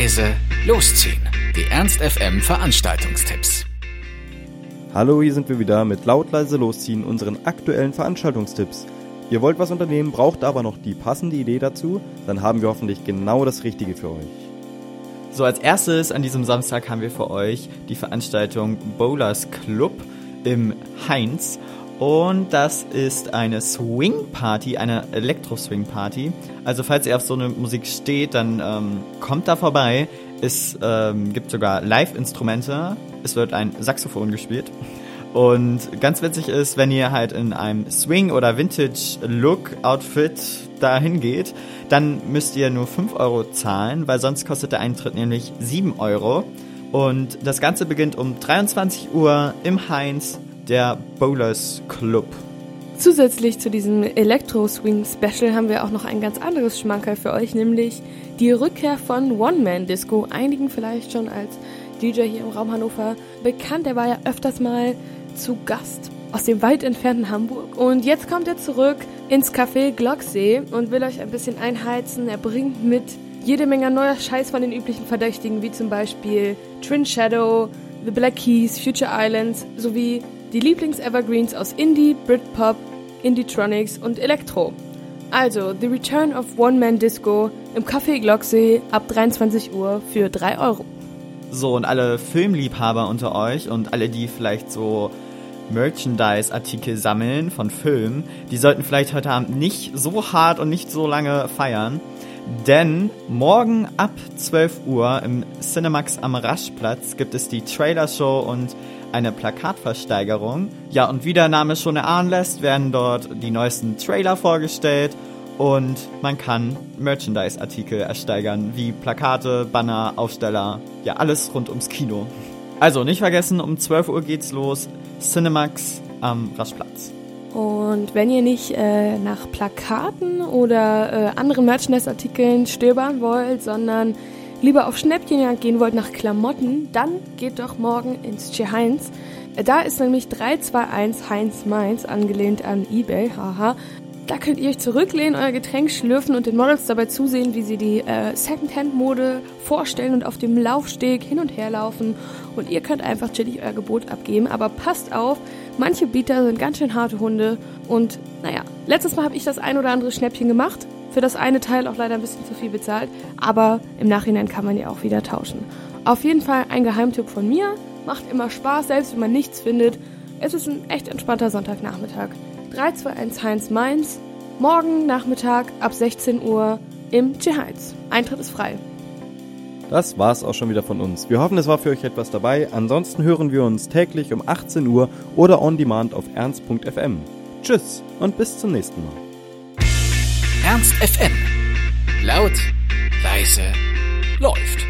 leise, losziehen. Die Ernst FM Veranstaltungstipps. Hallo, hier sind wir wieder mit laut leise losziehen unseren aktuellen Veranstaltungstipps. Ihr wollt was unternehmen, braucht aber noch die passende Idee dazu, dann haben wir hoffentlich genau das Richtige für euch. So, als erstes an diesem Samstag haben wir für euch die Veranstaltung Bowlers Club im Heinz. Und das ist eine Swing Party, eine Elektro-Swing Party. Also falls ihr auf so eine Musik steht, dann ähm, kommt da vorbei. Es ähm, gibt sogar Live-Instrumente. Es wird ein Saxophon gespielt. Und ganz witzig ist, wenn ihr halt in einem Swing- oder Vintage-Look-Outfit dahin geht, dann müsst ihr nur 5 Euro zahlen, weil sonst kostet der Eintritt nämlich 7 Euro. Und das Ganze beginnt um 23 Uhr im Heinz, der Bowlers Club. Zusätzlich zu diesem Elektro-Swing-Special haben wir auch noch ein ganz anderes Schmankerl für euch, nämlich die Rückkehr von One-Man-Disco. Einigen vielleicht schon als DJ hier im Raum Hannover bekannt. Er war ja öfters mal zu Gast aus dem weit entfernten Hamburg. Und jetzt kommt er zurück ins Café Glocksee und will euch ein bisschen einheizen. Er bringt mit jede Menge neuer Scheiß von den üblichen Verdächtigen, wie zum Beispiel Twin Shadow, The Black Keys, Future Islands sowie die Lieblings-Evergreens aus Indie, Britpop, Indietronics und Elektro. Also The Return of One Man Disco im Café Glocksee ab 23 Uhr für 3 Euro. So, und alle Filmliebhaber unter euch und alle, die vielleicht so Merchandise-Artikel sammeln von Filmen, die sollten vielleicht heute Abend nicht so hart und nicht so lange feiern. Denn morgen ab 12 Uhr im Cinemax am Raschplatz gibt es die Trailer-Show und eine Plakatversteigerung. Ja, und wie der Name schon erahnen lässt, werden dort die neuesten Trailer vorgestellt und man kann Merchandise-Artikel ersteigern, wie Plakate, Banner, Aufsteller, ja, alles rund ums Kino. Also nicht vergessen, um 12 Uhr geht's los, Cinemax am Raschplatz. Und wenn ihr nicht äh, nach Plakaten oder äh, anderen Merchandise-Artikeln stöbern wollt, sondern lieber auf Schnäppchenjagd gehen wollt nach Klamotten, dann geht doch morgen ins Che Heinz. Da ist nämlich 321 Heinz Mainz, angelehnt an Ebay, haha. Da könnt ihr euch zurücklehnen, euer Getränk schlürfen und den Models dabei zusehen, wie sie die äh, Secondhand-Mode vorstellen und auf dem Laufsteg hin und her laufen. Und ihr könnt einfach chillig euer Gebot abgeben. Aber passt auf, manche Bieter sind ganz schön harte Hunde. Und naja, letztes Mal habe ich das ein oder andere Schnäppchen gemacht. Für das eine Teil auch leider ein bisschen zu viel bezahlt. Aber im Nachhinein kann man ja auch wieder tauschen. Auf jeden Fall ein Geheimtipp von mir. Macht immer Spaß, selbst wenn man nichts findet. Es ist ein echt entspannter Sonntagnachmittag. 321 Heinz Mainz, morgen Nachmittag ab 16 Uhr im Tierheiz. Eintritt ist frei. Das war's auch schon wieder von uns. Wir hoffen, es war für euch etwas dabei. Ansonsten hören wir uns täglich um 18 Uhr oder on demand auf ernst.fm. Tschüss und bis zum nächsten Mal. Ernst FM. Laut, leise, läuft.